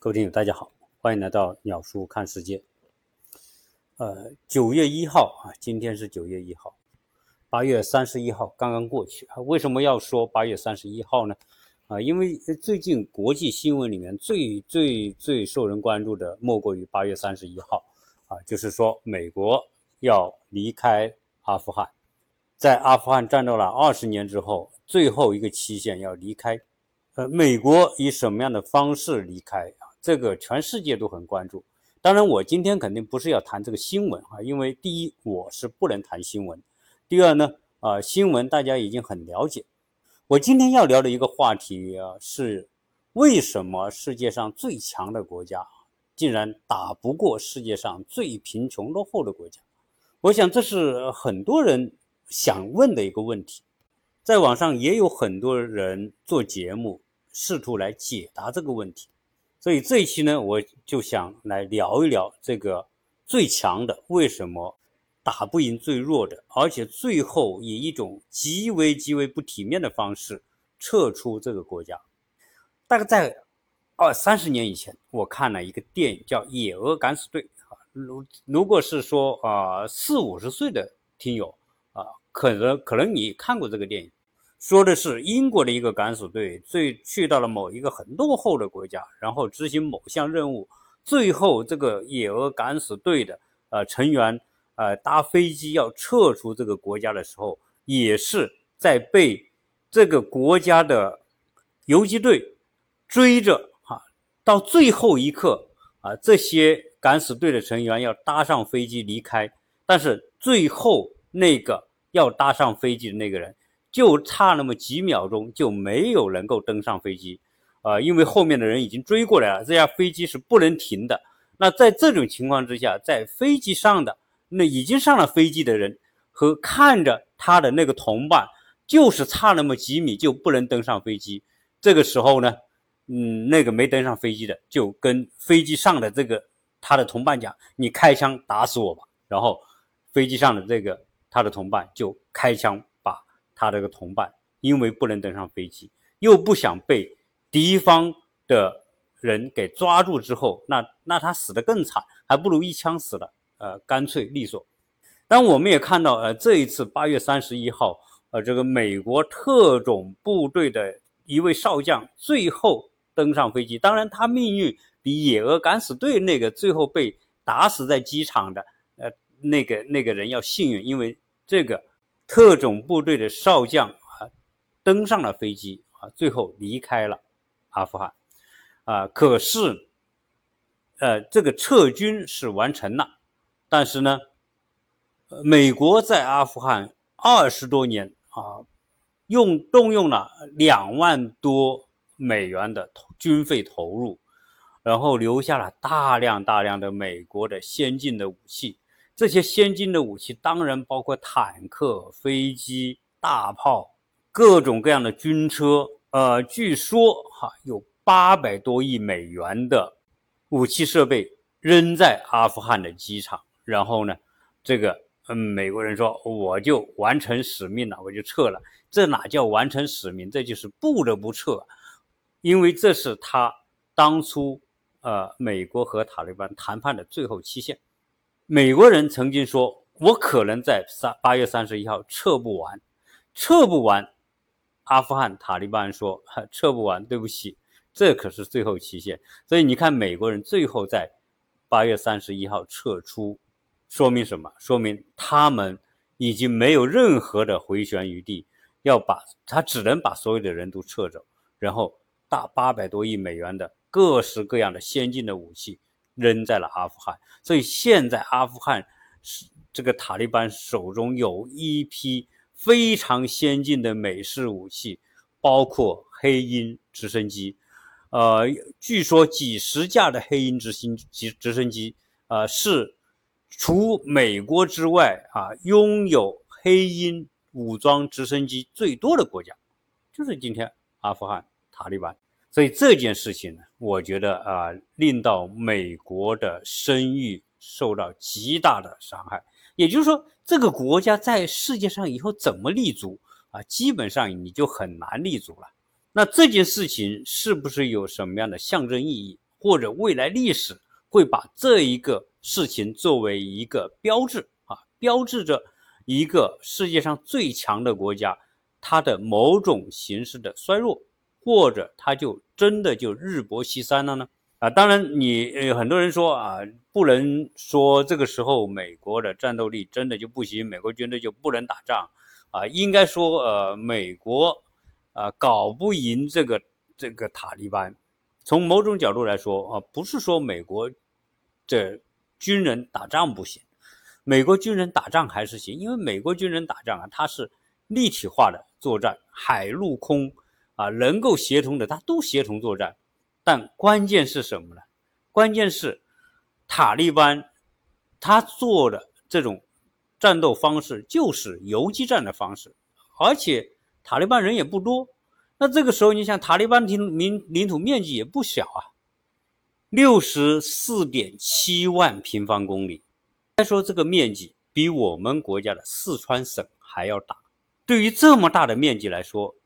各位听友，大家好，欢迎来到鸟叔看世界。呃，九月一号啊，今天是九月一号，八月三十一号刚刚过去。为什么要说八月三十一号呢？啊，因为最近国际新闻里面最最最受人关注的莫过于八月三十一号啊，就是说美国要离开阿富汗，在阿富汗战斗了二十年之后，最后一个期限要离开。呃，美国以什么样的方式离开？这个全世界都很关注。当然，我今天肯定不是要谈这个新闻啊，因为第一，我是不能谈新闻；第二呢，啊，新闻大家已经很了解。我今天要聊的一个话题啊，是为什么世界上最强的国家竟然打不过世界上最贫穷落后的国家？我想这是很多人想问的一个问题，在网上也有很多人做节目，试图来解答这个问题。所以这一期呢，我就想来聊一聊这个最强的为什么打不赢最弱的，而且最后以一种极为极为不体面的方式撤出这个国家。大概在二三十年以前，我看了一个电影叫《野鹅敢死队》啊。如如果是说啊四五十岁的听友啊，可能可能你看过这个电影。说的是英国的一个敢死队，最去到了某一个很落后的国家，然后执行某项任务，最后这个野鹅敢死队的呃成员呃搭飞机要撤出这个国家的时候，也是在被这个国家的游击队追着哈，到最后一刻啊，这些敢死队的成员要搭上飞机离开，但是最后那个要搭上飞机的那个人。就差那么几秒钟，就没有能够登上飞机，啊，因为后面的人已经追过来了，这架飞机是不能停的。那在这种情况之下，在飞机上的那已经上了飞机的人和看着他的那个同伴，就是差那么几米就不能登上飞机。这个时候呢，嗯，那个没登上飞机的就跟飞机上的这个他的同伴讲：“你开枪打死我吧。”然后飞机上的这个他的同伴就开枪。他这个同伴因为不能登上飞机，又不想被敌方的人给抓住之后，那那他死得更惨，还不如一枪死了，呃，干脆利索。但我们也看到，呃，这一次八月三十一号，呃，这个美国特种部队的一位少将最后登上飞机。当然，他命运比野鹅敢死队那个最后被打死在机场的，呃，那个那个人要幸运，因为这个。特种部队的少将啊，登上了飞机啊，最后离开了阿富汗啊。可是，呃，这个撤军是完成了，但是呢，美国在阿富汗二十多年啊，用动用了两万多美元的军费投入，然后留下了大量大量的美国的先进的武器。这些先进的武器当然包括坦克、飞机、大炮，各种各样的军车。呃，据说哈有八百多亿美元的武器设备扔在阿富汗的机场。然后呢，这个嗯，美国人说我就完成使命了，我就撤了。这哪叫完成使命？这就是不得不撤，因为这是他当初呃美国和塔利班谈判的最后期限。美国人曾经说：“我可能在三八月三十一号撤不完，撤不完。”阿富汗塔利班说：“撤不完，对不起，这可是最后期限。”所以你看，美国人最后在八月三十一号撤出，说明什么？说明他们已经没有任何的回旋余地，要把他只能把所有的人都撤走，然后大八百多亿美元的各式各样的先进的武器。扔在了阿富汗，所以现在阿富汗是这个塔利班手中有一批非常先进的美式武器，包括黑鹰直升机，呃，据说几十架的黑鹰直升机直升机，呃，是除美国之外啊，拥有黑鹰武装直升机最多的国家，就是今天阿富汗塔利班。所以这件事情呢，我觉得啊，令到美国的声誉受到极大的伤害。也就是说，这个国家在世界上以后怎么立足啊？基本上你就很难立足了。那这件事情是不是有什么样的象征意义？或者未来历史会把这一个事情作为一个标志啊，标志着一个世界上最强的国家它的某种形式的衰弱，或者他就真的就日薄西山了呢？啊，当然你呃很多人说啊，不能说这个时候美国的战斗力真的就不行，美国军队就不能打仗啊，应该说呃美国啊搞不赢这个这个塔利班。从某种角度来说啊，不是说美国这军人打仗不行，美国军人打仗还是行，因为美国军人打仗啊，他是立体化的作战，海陆空啊能够协同的，他都协同作战。但关键是什么呢？关键是塔利班他做的这种战斗方式就是游击战的方式，而且塔利班人也不多。那这个时候，你想塔利班领领领土面积也不小啊，六十四点七万平方公里。再说这个面积比我们国家的四川省还要大。对于这么大的面积来说，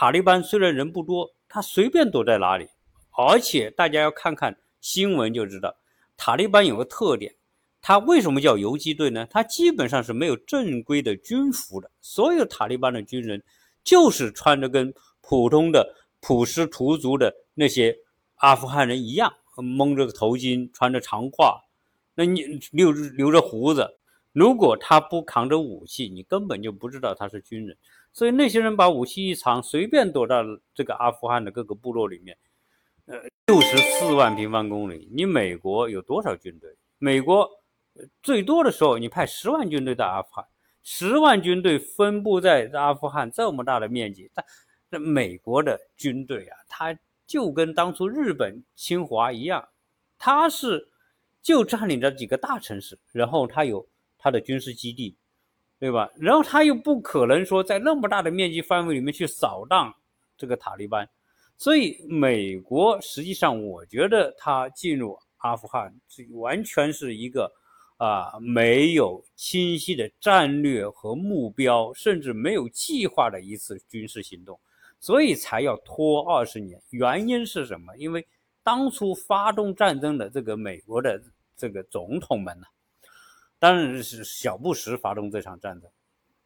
塔利班虽然人不多，他随便躲在哪里。而且大家要看看新闻就知道，塔利班有个特点，他为什么叫游击队呢？他基本上是没有正规的军服的，所有塔利班的军人就是穿着跟。普通的普什图族的那些阿富汗人一样，蒙着个头巾，穿着长褂，那你留留着胡子。如果他不扛着武器，你根本就不知道他是军人。所以那些人把武器一藏，随便躲到这个阿富汗的各个部落里面。呃，六十四万平方公里，你美国有多少军队？美国最多的时候，你派十万军队到阿富汗，十万军队分布在阿富汗这么大的面积，但。那美国的军队啊，他就跟当初日本侵华一样，他是就占领着几个大城市，然后他有他的军事基地，对吧？然后他又不可能说在那么大的面积范围里面去扫荡这个塔利班，所以美国实际上我觉得他进入阿富汗，这完全是一个。啊，没有清晰的战略和目标，甚至没有计划的一次军事行动。所以才要拖二十年，原因是什么？因为当初发动战争的这个美国的这个总统们呢，当然是小布什发动这场战争，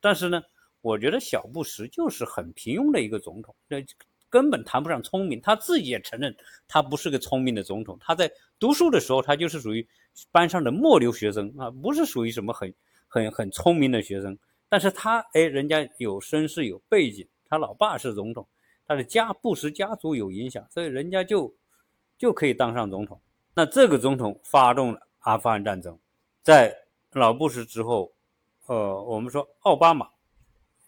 但是呢，我觉得小布什就是很平庸的一个总统，那根本谈不上聪明。他自己也承认，他不是个聪明的总统。他在读书的时候，他就是属于班上的末流学生啊，不是属于什么很很很聪明的学生。但是他哎，人家有身世有背景。他老爸是总统，他的家布什家族有影响，所以人家就就可以当上总统。那这个总统发动了阿富汗战争，在老布什之后，呃，我们说奥巴马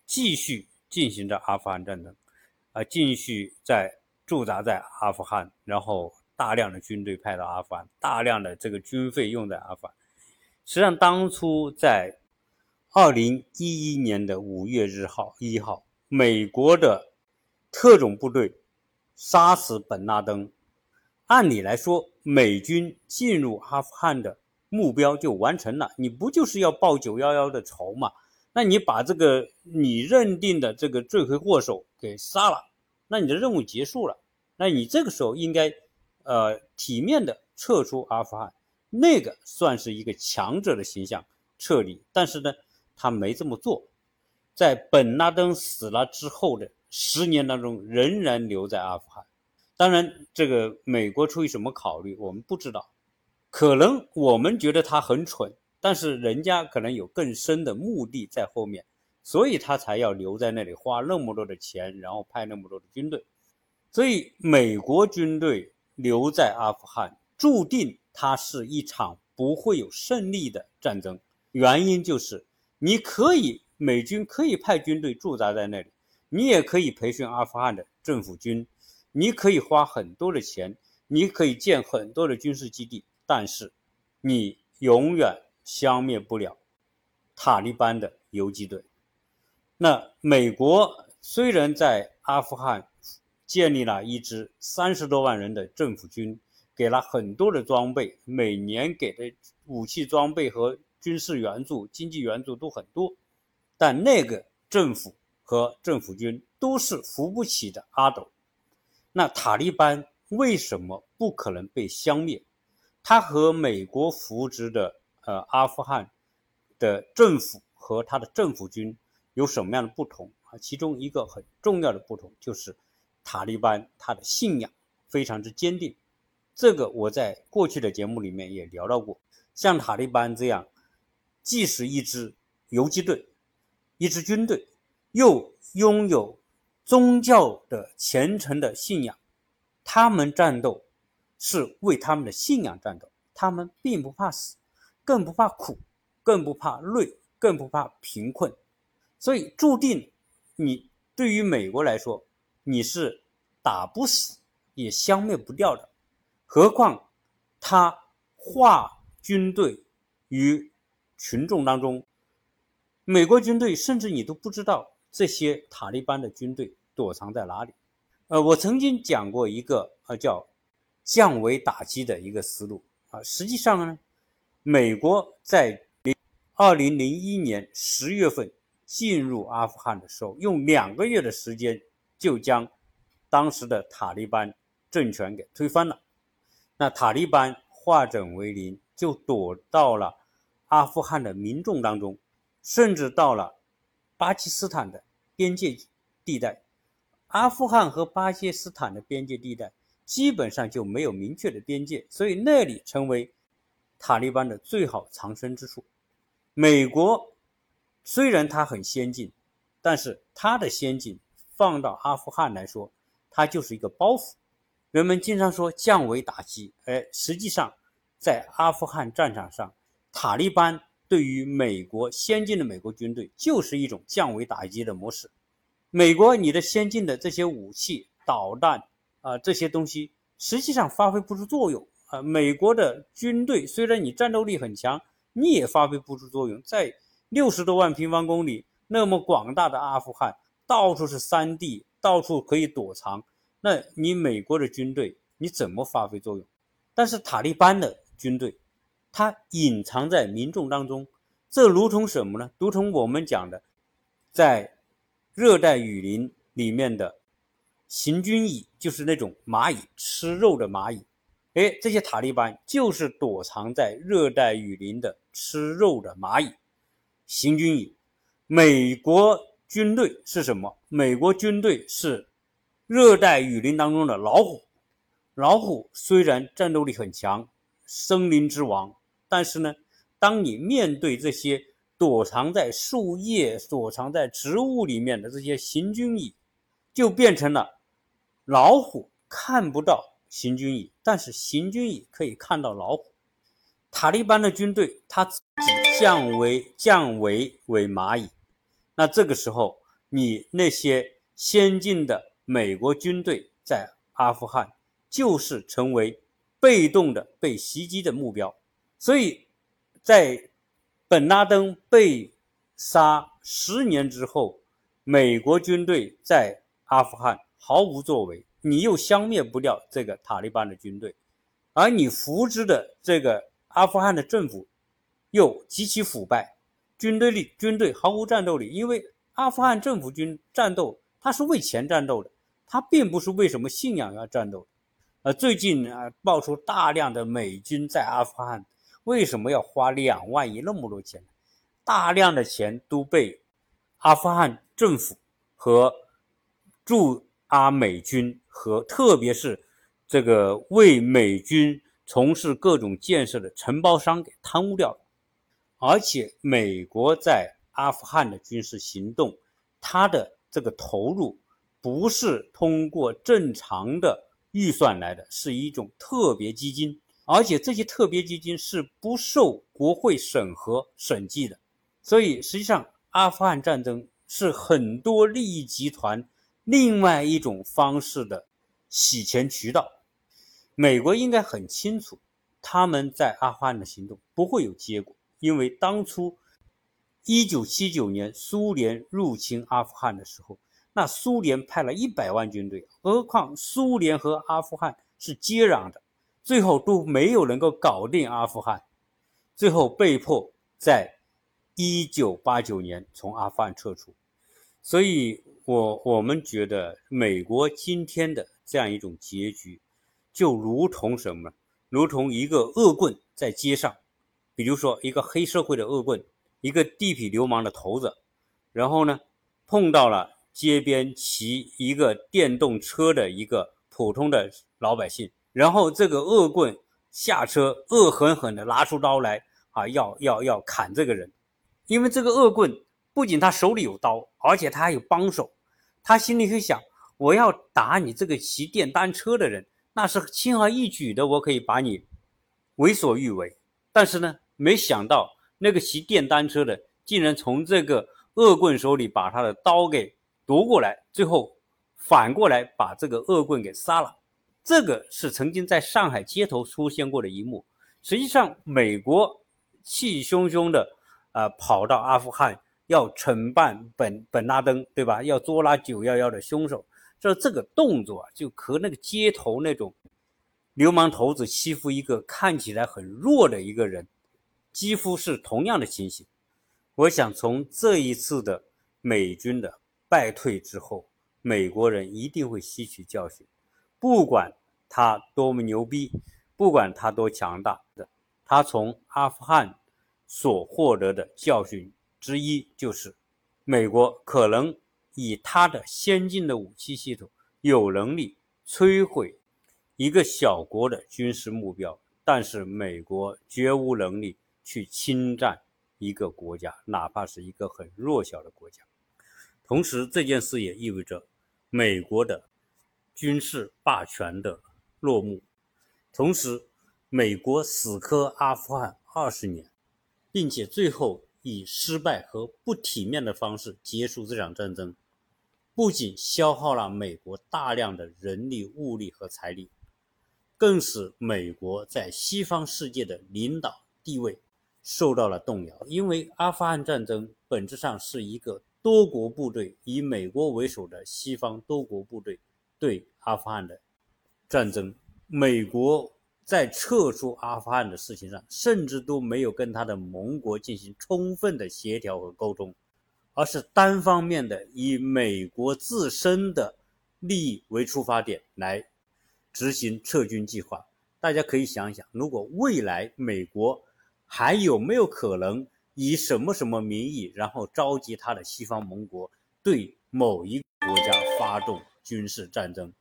继续进行着阿富汗战争，啊，继续在驻扎在阿富汗，然后大量的军队派到阿富汗，大量的这个军费用在阿富汗。实际上，当初在二零一一年的五月日号一号。美国的特种部队杀死本拉登，按理来说，美军进入阿富汗的目标就完成了。你不就是要报九幺幺的仇嘛？那你把这个你认定的这个罪魁祸首给杀了，那你的任务结束了。那你这个时候应该，呃，体面的撤出阿富汗，那个算是一个强者的形象撤离。但是呢，他没这么做。在本拉登死了之后的十年当中，仍然留在阿富汗。当然，这个美国出于什么考虑，我们不知道。可能我们觉得他很蠢，但是人家可能有更深的目的在后面，所以他才要留在那里，花那么多的钱，然后派那么多的军队。所以，美国军队留在阿富汗，注定它是一场不会有胜利的战争。原因就是，你可以。美军可以派军队驻扎在那里，你也可以培训阿富汗的政府军，你可以花很多的钱，你可以建很多的军事基地，但是你永远消灭不了塔利班的游击队。那美国虽然在阿富汗建立了一支三十多万人的政府军，给了很多的装备，每年给的武器装备和军事援助、经济援助都很多。但那个政府和政府军都是扶不起的阿斗，那塔利班为什么不可能被消灭？它和美国扶植的呃阿富汗的政府和他的政府军有什么样的不同啊？其中一个很重要的不同就是塔利班他的信仰非常之坚定。这个我在过去的节目里面也聊到过。像塔利班这样，既是一支游击队，一支军队，又拥有宗教的虔诚的信仰，他们战斗是为他们的信仰战斗，他们并不怕死，更不怕苦，更不怕累，更不怕贫困，所以注定你对于美国来说，你是打不死也消灭不掉的，何况他化。军队与群众当中，美国军队甚至你都不知道这些塔利班的军队躲藏在哪里。呃，我曾经讲过一个呃叫降维打击的一个思路啊。实际上呢，美国在零二零零一年十月份进入阿富汗的时候，用两个月的时间就将当时的塔利班政权给推翻了。那塔利班化整为零。就躲到了阿富汗的民众当中，甚至到了巴基斯坦的边界地带。阿富汗和巴基斯坦的边界地带基本上就没有明确的边界，所以那里成为塔利班的最好藏身之处。美国虽然它很先进，但是它的先进放到阿富汗来说，它就是一个包袱。人们经常说降维打击，哎，实际上。在阿富汗战场上，塔利班对于美国先进的美国军队就是一种降维打击的模式。美国，你的先进的这些武器、导弹啊，这些东西实际上发挥不出作用啊。美国的军队虽然你战斗力很强，你也发挥不出作用。在六十多万平方公里那么广大的阿富汗，到处是山地，到处可以躲藏，那你美国的军队你怎么发挥作用？但是塔利班的。军队，它隐藏在民众当中，这如同什么呢？如同我们讲的，在热带雨林里面的行军蚁，就是那种蚂蚁，吃肉的蚂蚁。哎，这些塔利班就是躲藏在热带雨林的吃肉的蚂蚁，行军蚁。美国军队是什么？美国军队是热带雨林当中的老虎。老虎虽然战斗力很强。森林之王，但是呢，当你面对这些躲藏在树叶、躲藏在植物里面的这些行军蚁，就变成了老虎看不到行军蚁，但是行军蚁可以看到老虎。塔利班的军队，他自己降为降为为蚂蚁，那这个时候，你那些先进的美国军队在阿富汗就是成为。被动的被袭击的目标，所以，在本拉登被杀十年之后，美国军队在阿富汗毫无作为，你又消灭不掉这个塔利班的军队，而你扶植的这个阿富汗的政府又极其腐败，军队里军队毫无战斗力，因为阿富汗政府军战斗，他是为钱战斗的，他并不是为什么信仰要战斗。呃，最近啊，爆出大量的美军在阿富汗，为什么要花两万亿那么多钱？大量的钱都被阿富汗政府和驻阿美军和特别是这个为美军从事各种建设的承包商给贪污掉了。而且，美国在阿富汗的军事行动，它的这个投入不是通过正常的。预算来的是一种特别基金，而且这些特别基金是不受国会审核审计的，所以实际上阿富汗战争是很多利益集团另外一种方式的洗钱渠道。美国应该很清楚，他们在阿富汗的行动不会有结果，因为当初一九七九年苏联入侵阿富汗的时候。那苏联派了一百万军队，何况苏联和阿富汗是接壤的，最后都没有能够搞定阿富汗，最后被迫在一九八九年从阿富汗撤出。所以，我我们觉得美国今天的这样一种结局，就如同什么？如同一个恶棍在街上，比如说一个黑社会的恶棍，一个地痞流氓的头子，然后呢，碰到了街边骑一个电动车的一个普通的老百姓，然后这个恶棍下车，恶狠狠地拿出刀来啊，要要要砍这个人，因为这个恶棍不仅他手里有刀，而且他还有帮手，他心里会想，我要打你这个骑电单车的人。那是轻而易举的，我可以把你为所欲为。但是呢，没想到那个骑电单车的竟然从这个恶棍手里把他的刀给夺过来，最后反过来把这个恶棍给杀了。这个是曾经在上海街头出现过的一幕。实际上，美国气汹汹的啊跑到阿富汗要惩办本本拉登，对吧？要捉拿九幺幺的凶手。这这个动作啊，就和那个街头那种流氓头子欺负一个看起来很弱的一个人，几乎是同样的情形。我想从这一次的美军的败退之后，美国人一定会吸取教训，不管他多么牛逼，不管他多强大的，他从阿富汗所获得的教训之一就是，美国可能。以他的先进的武器系统，有能力摧毁一个小国的军事目标，但是美国绝无能力去侵占一个国家，哪怕是一个很弱小的国家。同时，这件事也意味着美国的军事霸权的落幕。同时，美国死磕阿富汗二十年，并且最后以失败和不体面的方式结束这场战争。不仅消耗了美国大量的人力、物力和财力，更使美国在西方世界的领导地位受到了动摇。因为阿富汗战争本质上是一个多国部队以美国为首的西方多国部队对阿富汗的战争，美国在撤出阿富汗的事情上，甚至都没有跟他的盟国进行充分的协调和沟通。而是单方面的以美国自身的利益为出发点来执行撤军计划。大家可以想一想，如果未来美国还有没有可能以什么什么名义，然后召集他的西方盟国对某一国家发动军事战争？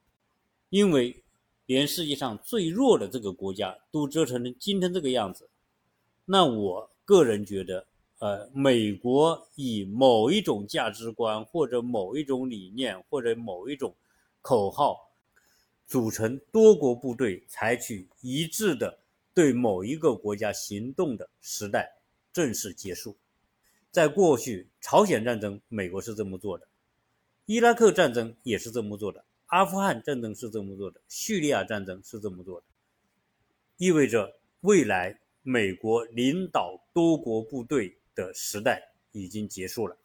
因为连世界上最弱的这个国家都折腾成今天这个样子，那我个人觉得。呃，美国以某一种价值观，或者某一种理念，或者某一种口号，组成多国部队，采取一致的对某一个国家行动的时代正式结束。在过去，朝鲜战争，美国是这么做的；伊拉克战争也是这么做的；阿富汗战争是这么做的；叙利亚战争是这么做的。意味着未来美国领导多国部队。的时代已经结束了，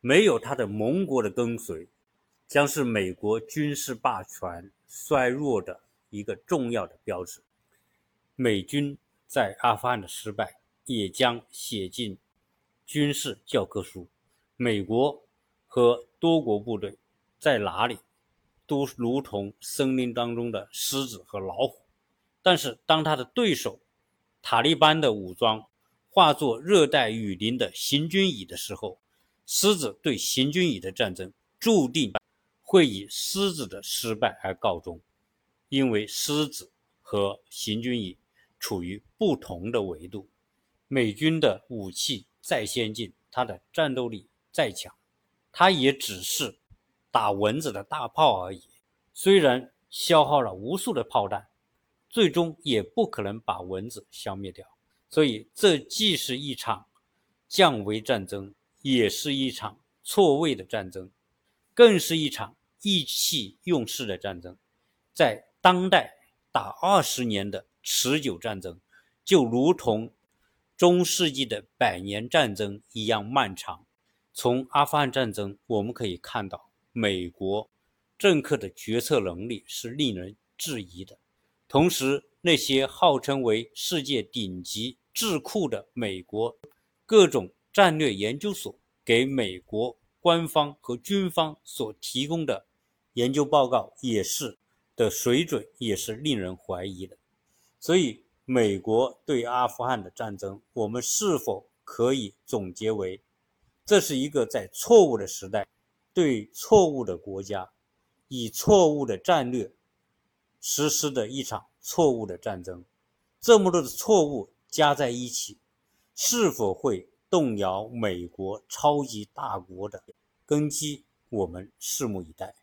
没有他的盟国的跟随，将是美国军事霸权衰弱的一个重要的标志。美军在阿富汗的失败，也将写进军事教科书。美国和多国部队在哪里，都如同森林当中的狮子和老虎，但是当他的对手塔利班的武装。化作热带雨林的行军蚁的时候，狮子对行军蚁的战争注定会以狮子的失败而告终，因为狮子和行军蚁处于不同的维度。美军的武器再先进，它的战斗力再强，它也只是打蚊子的大炮而已。虽然消耗了无数的炮弹，最终也不可能把蚊子消灭掉。所以，这既是一场降维战争，也是一场错位的战争，更是一场意气用事的战争。在当代打二十年的持久战争，就如同中世纪的百年战争一样漫长。从阿富汗战争，我们可以看到，美国政客的决策能力是令人质疑的。同时，那些号称为世界顶级。智库的美国各种战略研究所给美国官方和军方所提供的研究报告，也是的水准也是令人怀疑的。所以，美国对阿富汗的战争，我们是否可以总结为，这是一个在错误的时代，对错误的国家，以错误的战略实施的一场错误的战争？这么多的错误加在一起，是否会动摇美国超级大国的根基？我们拭目以待。